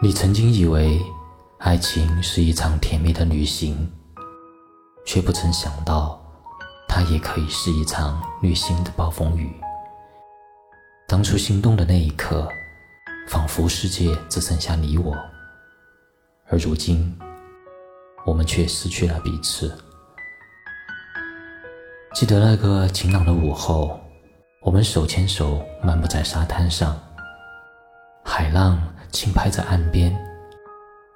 你曾经以为爱情是一场甜蜜的旅行，却不曾想到，它也可以是一场旅行的暴风雨。当初心动的那一刻，仿佛世界只剩下你我，而如今，我们却失去了彼此。记得那个晴朗的午后，我们手牵手漫步在沙滩上，海浪。轻拍着岸边，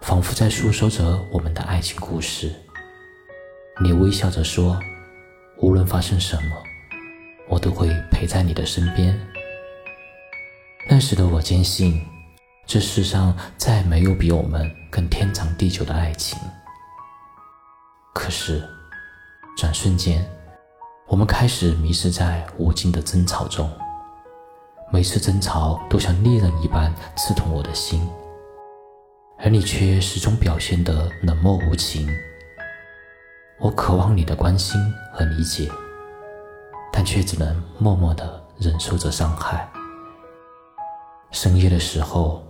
仿佛在诉说着我们的爱情故事。你微笑着说：“无论发生什么，我都会陪在你的身边。”那时的我坚信，这世上再没有比我们更天长地久的爱情。可是，转瞬间，我们开始迷失在无尽的争吵中。每次争吵都像利刃一般刺痛我的心，而你却始终表现得冷漠无情。我渴望你的关心和理解，但却只能默默地忍受着伤害。深夜的时候，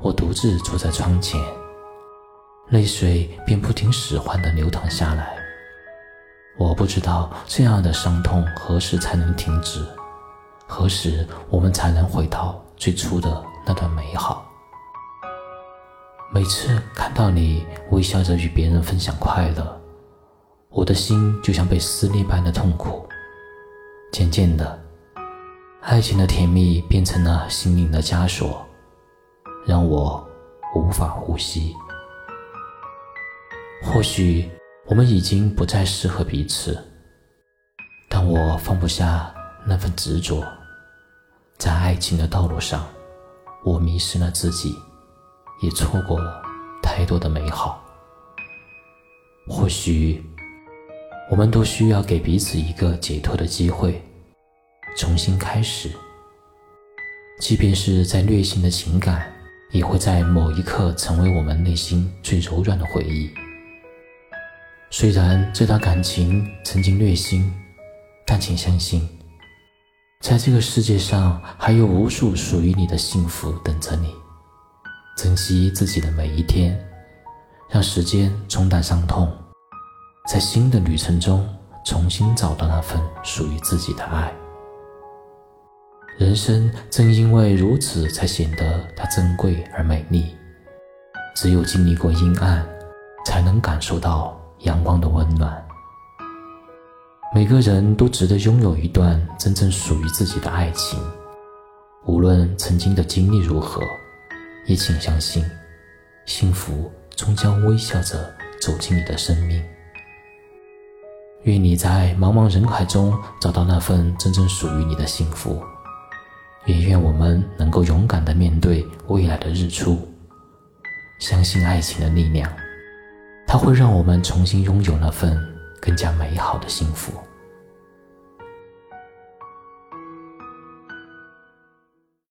我独自坐在窗前，泪水便不听使唤地流淌下来。我不知道这样的伤痛何时才能停止。何时我们才能回到最初的那段美好？每次看到你微笑着与别人分享快乐，我的心就像被撕裂般的痛苦。渐渐的，爱情的甜蜜变成了心灵的枷锁，让我无法呼吸。或许我们已经不再适合彼此，但我放不下。那份执着，在爱情的道路上，我迷失了自己，也错过了太多的美好。或许，我们都需要给彼此一个解脱的机会，重新开始。即便是在虐心的情感，也会在某一刻成为我们内心最柔软的回忆。虽然这段感情曾经虐心，但请相信。在这个世界上，还有无数属于你的幸福等着你。珍惜自己的每一天，让时间冲淡伤痛，在新的旅程中重新找到那份属于自己的爱。人生正因为如此，才显得它珍贵而美丽。只有经历过阴暗，才能感受到阳光的温暖。每个人都值得拥有一段真正属于自己的爱情，无论曾经的经历如何，也请相信，幸福终将微笑着走进你的生命。愿你在茫茫人海中找到那份真正属于你的幸福，也愿我们能够勇敢地面对未来的日出，相信爱情的力量，它会让我们重新拥有那份。更加美好的幸福。